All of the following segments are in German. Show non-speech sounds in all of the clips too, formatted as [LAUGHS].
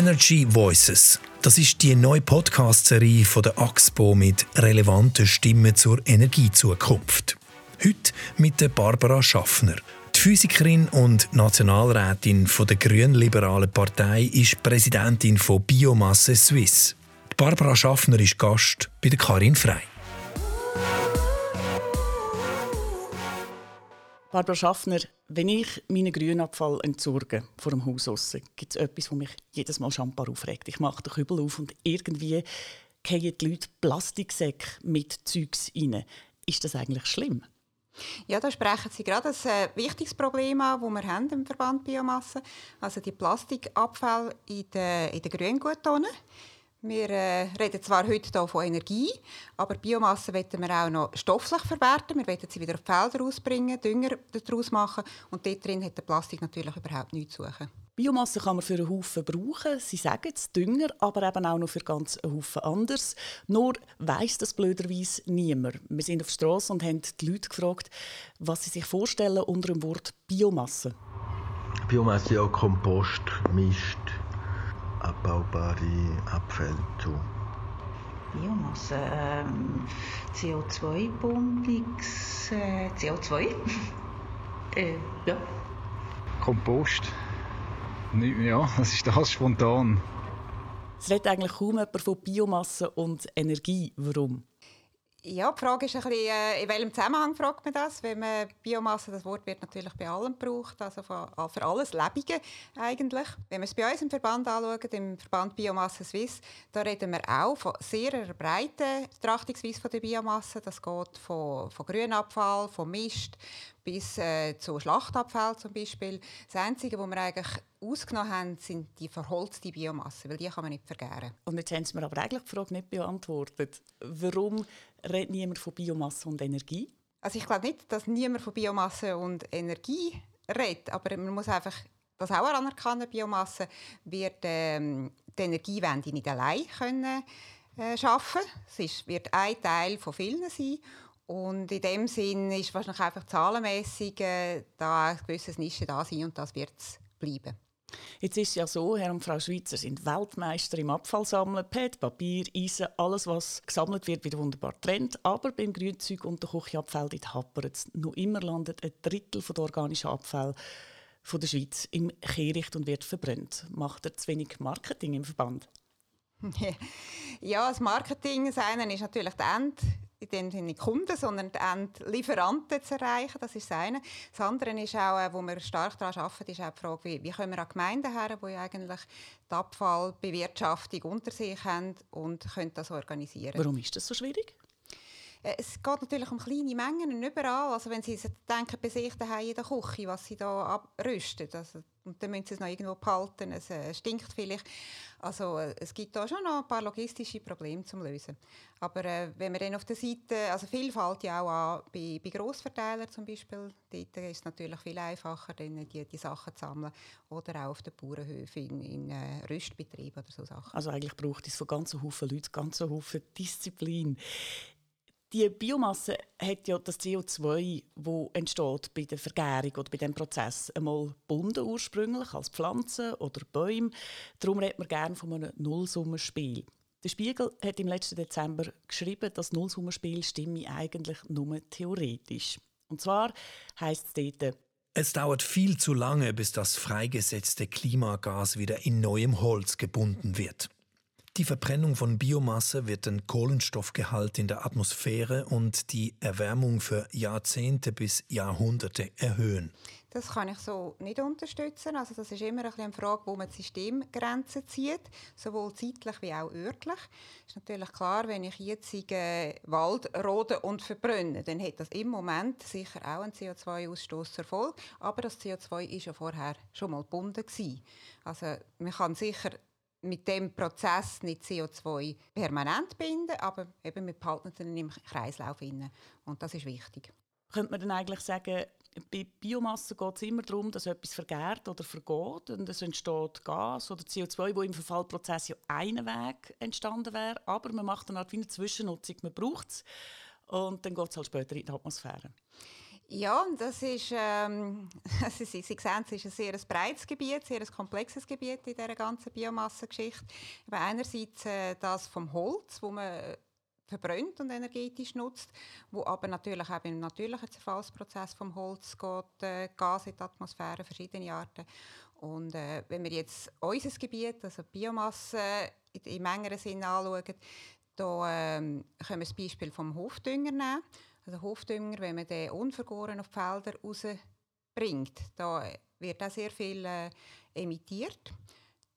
Energy Voices. Das ist die neue Podcast-Serie von der AXPO mit relevanten Stimmen zur Energiezukunft. Heute mit der Barbara Schaffner. Die Physikerin und Nationalrätin von der Grünliberalen Partei ist Präsidentin von Biomasse Suisse. Barbara Schaffner ist Gast bei der Karin Frei. Barbara Schaffner, wenn ich meinen Grünabfall entsorge vor dem Haus aussen, gibt es etwas, das mich jedes Mal schambar aufregt. Ich mache den Kübel auf und irgendwie fallen die Leute Plastiksäcke mit Zeugs rein. Ist das eigentlich schlimm? Ja, da sprechen Sie gerade ein äh, wichtiges Problem an, das wir haben im Verband Biomasse. Also die Plastikabfälle in den, in den Grüngutonen. Wir äh, reden zwar heute hier von Energie, aber Biomasse wollen wir auch noch stofflich verwerten. Wir wollen sie wieder auf die Felder ausbringen, Dünger daraus machen und dort drin hat der Plastik natürlich überhaupt nichts zu suchen. Biomasse kann man für einen Haufen brauchen. Sie sagen es, Dünger, aber eben auch noch für ganz einen Haufen anderes. Nur weiss das blöderweise niemand. Wir sind auf der Straße und haben die Leute gefragt, was sie sich vorstellen unter dem Wort Biomasse. Biomasse ja Kompost, Mist, abbaubare Abfälle zu. Biomasse, ähm, CO2-Bondix, äh, CO2. [LAUGHS] äh, ja. Kompost. Ja, was ist das spontan? Es redet eigentlich kaum jemand von Biomasse und Energie. Warum? Ja, die Frage ist ein bisschen, äh, in welchem Zusammenhang fragt man das? Wenn man Biomasse, das Wort wird natürlich bei allem gebraucht, also für alles Lebige eigentlich. Wenn wir es bei uns im Verband anschauen, im Verband Biomasse Swiss, da reden wir auch von sehr breiten Betrachtungsweise von der Biomasse. Das geht von, von Grünabfall, von Mist bis äh, zu Schlachtabfall zum Beispiel. Das Einzige, was wir eigentlich ausgenommen haben, sind die verholzte Biomasse, weil die kann man nicht vergären. Und jetzt haben Sie mir aber eigentlich die Frage nicht beantwortet. Warum redet niemand von Biomasse und Energie? Also ich glaube nicht, dass niemand von Biomasse und Energie redet, aber man muss einfach das auch anerkennen, Biomasse wird ähm, die Energiewende nicht allein können äh, schaffen. Es ist, wird ein Teil von vielen sein und in dem Sinn ist wahrscheinlich einfach zahlenmäßig äh, da ein gewisses Nische da sein und das wird es bleiben. Jetzt ist es ja so, Herr und Frau Schweizer sind Weltmeister im Abfallsammeln. PET, Papier, Eisen, alles, was gesammelt wird, wird wunderbar trennt. Aber beim Grünzeug und der Küchenabfall hapert es. Noch immer landet ein Drittel der organischen Abfälle von der Schweiz im Kehricht und wird verbrannt. Macht er zu wenig Marketing im Verband? [LAUGHS] ja, das Marketing das eine ist natürlich die End in dem Sinne Kunden, sondern die Lieferanten zu erreichen. Das ist das eine. Das andere ist auch, äh, wo wir stark daran arbeiten, ist auch die Frage, wie, wie können wir an Gemeinden her, die eigentlich die Abfallbewirtschaftung unter sich haben und können das organisieren. Warum ist das so schwierig? Äh, es geht natürlich um kleine Mengen und überall. Also wenn Sie denken bei sich daheim in der Küche, was Sie da abrüsten, also, und dann müssen Sie es noch irgendwo behalten, es äh, stinkt vielleicht. Also äh, es gibt da schon noch ein paar logistische Probleme zu lösen. Aber äh, wenn wir dann auf der Seite, also Vielfalt ja auch an, bei, bei Grossverteilern zum Beispiel, dort ist es natürlich viel einfacher, dann die, die Sachen zu sammeln. Oder auch auf den Bauernhöfen, in, in äh, Rüstbetrieben oder so Sachen. Also eigentlich braucht es von ganzen Haufen Leuten ganzen Haufen Disziplin. Die Biomasse hat ja das CO2, das entsteht bei der Vergärung oder bei dem Prozess, einmal gebunden ursprünglich als Pflanzen oder Bäume. Darum redet man gerne von einem Nullsummenspiel. Der Spiegel hat im letzten Dezember geschrieben, das Nullsummenspiel stimme eigentlich nur theoretisch. Und zwar heißt es dort, es dauert viel zu lange, bis das freigesetzte Klimagas wieder in neuem Holz gebunden wird. Die Verbrennung von Biomasse wird den Kohlenstoffgehalt in der Atmosphäre und die Erwärmung für Jahrzehnte bis Jahrhunderte erhöhen. Das kann ich so nicht unterstützen. Also das ist immer eine Frage, wo man die Systemgrenzen zieht, sowohl zeitlich wie auch örtlich. Ist natürlich klar, wenn ich jetzt äh, Wald rode und verbrenne, dann hat das im Moment sicher auch einen CO2-Ausstoß zur Folge. Aber das CO2 ist ja vorher schon mal gebunden. Also man kann sicher mit dem Prozess nicht CO2 permanent binden, aber eben wir behalten dann im Kreislauf inne und das ist wichtig. Könnte man dann eigentlich sagen, bei Biomasse geht es immer darum, dass etwas vergärt oder vergeht und es entsteht Gas oder CO2, wo im Verfallprozess ja einen Weg entstanden wäre, aber man macht dann halt wie eine Zwischennutzung, man braucht es und dann geht es halt später in die Atmosphäre. Ja, das ist, ähm, [LAUGHS] Sie, Sie sehen, es ist ein sehr breites Gebiet, sehr komplexes Gebiet in dieser ganzen Biomassengeschichte. Einerseits äh, das vom Holz, wo man verbrennt und energetisch nutzt, wo aber natürlich auch im natürlichen Zerfallsprozess vom Holz geht, äh, Gas in die Atmosphäre, verschiedene Arten. Und äh, wenn wir jetzt unser Gebiet, also Biomasse in, im engeren Sinne anschauen, da ähm, können wir das Beispiel vom Hofdünger nehmen. Also Hofdünger, wenn man den unvergoren auf die Felder rausbringt, da wird auch sehr viel äh, emittiert.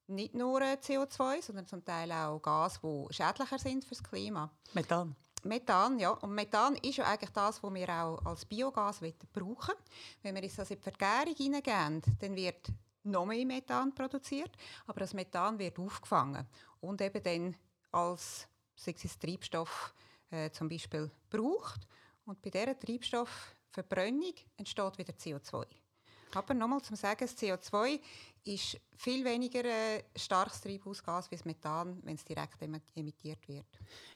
Nicht nur äh, CO2, sondern zum Teil auch Gas, die schädlicher sind für das Klima. Methan. Methan, ja. Und Methan ist ja eigentlich das, was wir auch als Biogas brauchen Wenn wir das in die Vergärung hineingeben, dann wird noch mehr Methan produziert, aber das Methan wird aufgefangen und eben dann als sei es Treibstoff äh, zum Beispiel braucht. Und bei dieser Treibstoffverbrennung entsteht wieder CO2. Aber nochmal zum Sagen, das CO2 ist viel weniger äh, starkes Treibhausgas wie das Methan, wenn es direkt emittiert wird.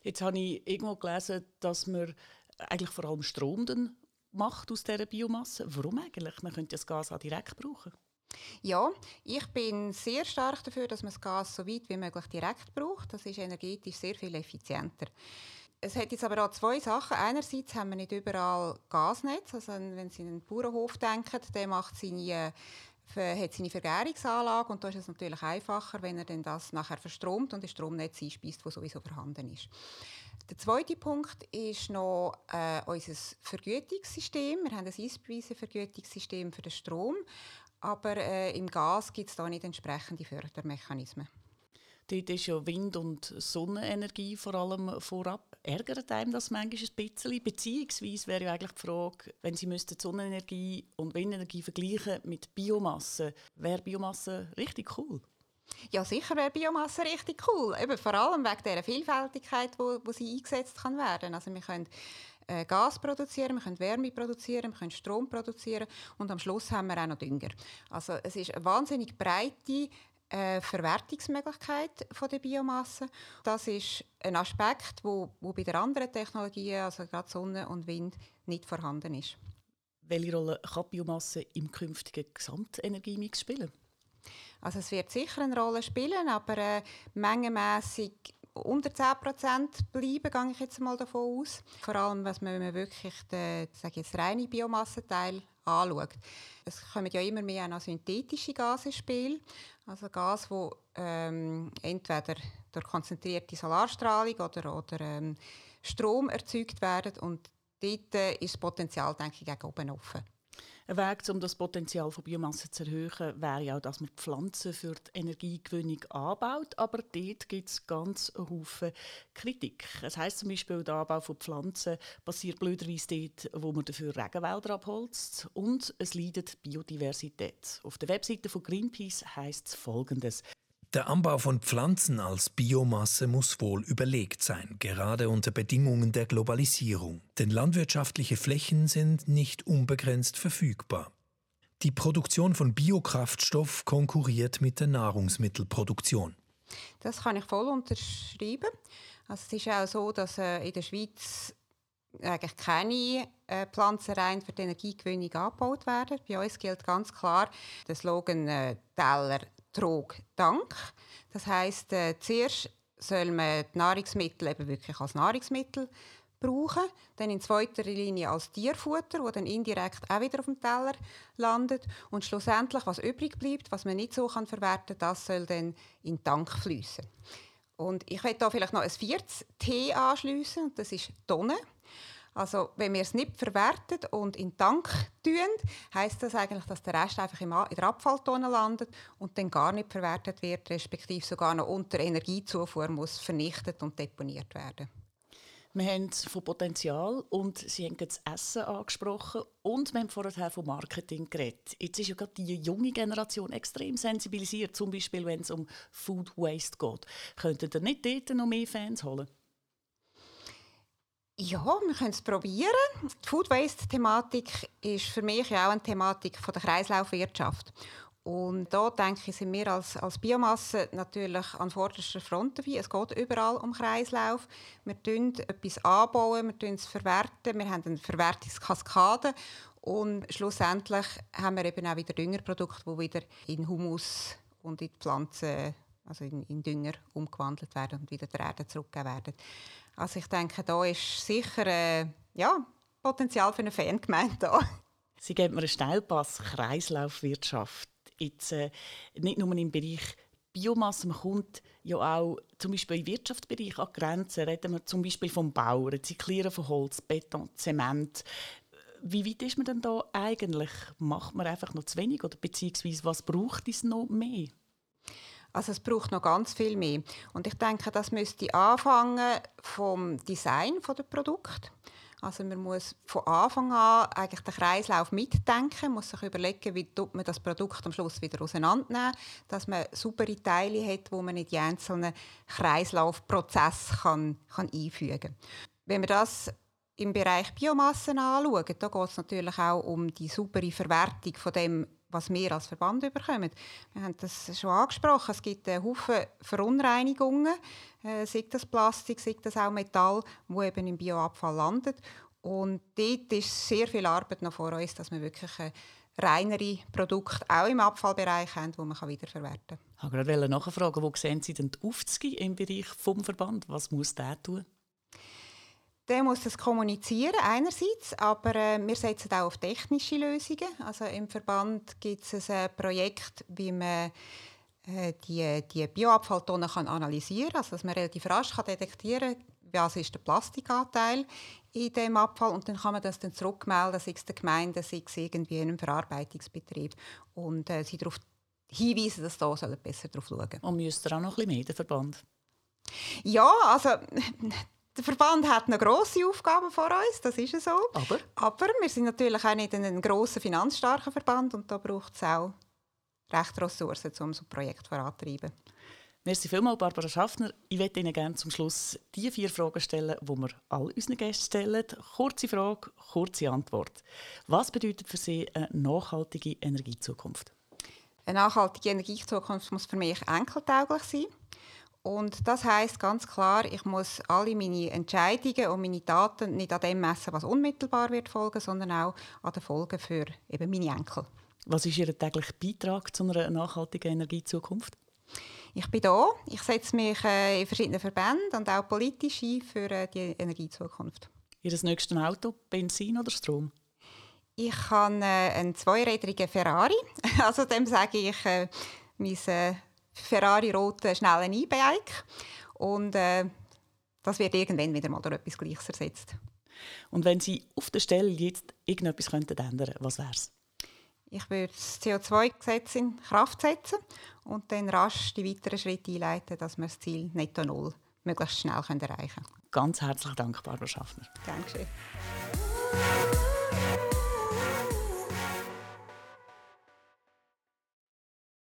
Jetzt habe ich irgendwo gelesen, dass man eigentlich vor allem Strom dann macht aus dieser Biomasse. Warum eigentlich? Man könnte das Gas auch direkt brauchen. Ja, ich bin sehr stark dafür, dass man das Gas so weit wie möglich direkt braucht. Das ist energetisch sehr viel effizienter. Es hat jetzt aber auch zwei Sachen. Einerseits haben wir nicht überall Gasnetz. Also wenn Sie an einen Bauernhof denken, der macht seine hat seine Vergärungsanlage und da ist es natürlich einfacher, wenn er dann das nachher verstromt und das Stromnetz einspeist, das sowieso vorhanden ist. Der zweite Punkt ist noch äh, unser Vergütungssystem. Wir haben ein Einspeisen-Vergütungssystem für den Strom, aber äh, im Gas gibt es da nicht entsprechende Fördermechanismen. Dort ist ja Wind- und Sonnenenergie vor allem vorab. Ärgert einem das manchmal ein bisschen? Beziehungsweise wäre ja eigentlich die Frage, wenn Sie müssten Sonnenenergie und Windenergie vergleichen mit Biomasse, wäre Biomasse richtig cool? Ja, sicher wäre Biomasse richtig cool. Eben vor allem wegen der Vielfältigkeit, wo, wo sie eingesetzt kann werden. Also wir können äh, Gas produzieren, wir können Wärme produzieren, wir können Strom produzieren und am Schluss haben wir auch noch Dünger. Also es ist eine wahnsinnig breite äh, Verwertungsmöglichkeit von der Biomasse. Das ist ein Aspekt, wo, wo bei den anderen Technologien, also gerade Sonne und Wind, nicht vorhanden ist. Welche Rolle kann Biomasse im künftigen Gesamtenergiemix spielen? Also es wird sicher eine Rolle spielen, aber äh, mengenmässig unter 10% bleiben, gehe ich jetzt mal davon aus. Vor allem, was man, wenn man wirklich den, sage jetzt, reine Biomassenteil anschaut. Es kommen ja immer mehr noch synthetische Gase ins Spiel. Also Gas, wo ähm, entweder durch konzentrierte Solarstrahlung oder, oder ähm, Strom erzeugt werden. Und dort äh, ist das Potenzial, denke ich, gegen oben offen. Ein Weg, um das Potenzial von Biomasse zu erhöhen, wäre ja dass man Pflanzen für die Energiegewinnung anbaut. Aber dort gibt es ganz Haufen Kritik. Es heisst zum Beispiel, der Anbau von Pflanzen passiert blöderweise dort, wo man dafür Regenwälder abholzt. Und es leidet Biodiversität. Auf der Webseite von Greenpeace heisst es Folgendes. Der Anbau von Pflanzen als Biomasse muss wohl überlegt sein, gerade unter Bedingungen der Globalisierung. Denn landwirtschaftliche Flächen sind nicht unbegrenzt verfügbar. Die Produktion von Biokraftstoff konkurriert mit der Nahrungsmittelproduktion. Das kann ich voll unterschreiben. Also es ist auch so, dass äh, in der Schweiz eigentlich keine äh, für die Energiegewinnung angebaut werden. Bei uns gilt ganz klar der Slogan äh, Teller trug Dank. Das heißt, äh, zuerst soll man die Nahrungsmittel eben wirklich als Nahrungsmittel brauchen, dann in zweiter Linie als Tierfutter, wo dann indirekt auch wieder auf dem Teller landet und schlussendlich was übrig bleibt, was man nicht so kann verwerten, das soll dann in den Tank fließen. Und ich werde da vielleicht noch ein viertes T anschliessen, und das ist Tonne. Also wenn wir es nicht verwerten und in den Tank tun, heißt das eigentlich, dass der Rest einfach in der Abfalltonne landet und dann gar nicht verwertet wird, respektive sogar noch unter Energiezufuhr muss vernichtet und deponiert werden. Wir haben von Potenzial und Sie haben das Essen angesprochen und wir haben vorher von Marketing geredet. Jetzt ist ja gerade die junge Generation extrem sensibilisiert, zum Beispiel wenn es um Food Waste geht. Könnten ihr nicht dort noch mehr Fans holen? Ja, wir können es probieren. Die Food Waste-Thematik ist für mich ja auch eine Thematik von der Kreislaufwirtschaft. Und da denke ich, sind wir als, als Biomasse natürlich an vorderster Front dabei. Es geht überall um Kreislauf. Wir bauen etwas anbauen, wir es verwerten, wir haben eine Verwertungskaskade Und schlussendlich haben wir eben auch wieder Düngerprodukte, die wieder in Humus und in die Pflanzen, also in, in Dünger umgewandelt werden und wieder der Erde zurückgegeben werden. Also ich denke, da ist sicher äh, ja, Potenzial für eine Fangemeinde. Sie geben mir einen Steilpass Kreislaufwirtschaft. Jetzt, äh, nicht nur im Bereich Biomasse, man kommt ja auch zum Beispiel im Wirtschaftsbereich an Grenzen. Reden wir zum Beispiel vom Bau, Rezyklieren von Holz, Beton, Zement. Wie weit ist man denn da eigentlich? Macht man einfach noch zu wenig oder beziehungsweise was braucht es noch mehr? Also es braucht noch ganz viel mehr. Und ich denke, das müsste anfangen vom Design der Produkt. Also man muss von Anfang an eigentlich den Kreislauf mitdenken, muss sich überlegen, wie man das Produkt am Schluss wieder auseinandernehmen, dass man saubere Teile hat, wo man in die einzelnen Kreislaufprozesse kann, kann einfügen kann. Wenn wir das im Bereich Biomassen anschauen, da geht es natürlich auch um die saubere Verwertung von dem, was wir als Verband bekommen. Wir haben das schon angesprochen. Es gibt einen Haufen Verunreinigungen, äh, sei das Plastik, sei das auch Metall, wo eben im Bioabfall landet. Und dort ist sehr viel Arbeit noch vor uns, dass wir wirklich reinere Produkte auch im Abfallbereich haben, die man wiederverwerten kann. Ich wollte gerade nachfragen, wo sehen Sie denn die Aufzüge im Bereich vom Verband? Was muss der tun? Der muss das kommunizieren einerseits, aber äh, wir setzen auch auf technische Lösungen. Also im Verband gibt es ein Projekt, wie man äh, die, die Bioabfalltonnen kann analysieren kann, also dass man relativ rasch kann detektieren kann, was ist der Plastikanteil in dem Abfall und dann kann man das dann zurückmelden, sei es der Gemeinde, sei es irgendwie in einem Verarbeitungsbetrieb und äh, sie darauf hinweisen, dass da besser drauf schauen. Und müsste auch noch ein bisschen mehr, der Verband? Ja, also der Verband hat eine grosse Aufgabe vor uns, das ist so. Aber? Aber wir sind natürlich auch nicht ein grosser, finanzstarker Verband und da braucht es auch recht Ressourcen, um so ein Projekt voranzutreiben. Merci vielmals, Barbara Schaffner. Ich möchte Ihnen gerne zum Schluss die vier Fragen stellen, die wir all unseren Gästen stellen. Kurze Frage, kurze Antwort. Was bedeutet für Sie eine nachhaltige Energiezukunft? Eine nachhaltige Energiezukunft muss für mich enkeltauglich sein. Und das heißt ganz klar, ich muss alle meine Entscheidungen und meine Daten nicht an dem messen, was unmittelbar wird folgen, sondern auch an den Folgen für eben meine Enkel. Was ist Ihr täglicher Beitrag zu einer nachhaltigen Energiezukunft? Ich bin da. Ich setze mich äh, in verschiedenen Verbänden und auch politisch ein für äh, die Energiezukunft. Ihr nächstes Auto, Benzin oder Strom? Ich habe äh, einen zweirädrigen Ferrari. [LAUGHS] Also dem sage ich mein Ferrari-roten schnellen E-Bike. Und äh, das wird irgendwann wieder mal durch etwas Gleiches ersetzt. Und wenn Sie auf der Stelle jetzt irgendetwas könnten ändern was wäre es? Ich würde das CO2-Gesetz in Kraft setzen und dann rasch die weiteren Schritte einleiten, dass wir das Ziel Netto Null möglichst schnell erreichen können. Ganz herzlichen Dank, Barbara Schaffner. Dankeschön.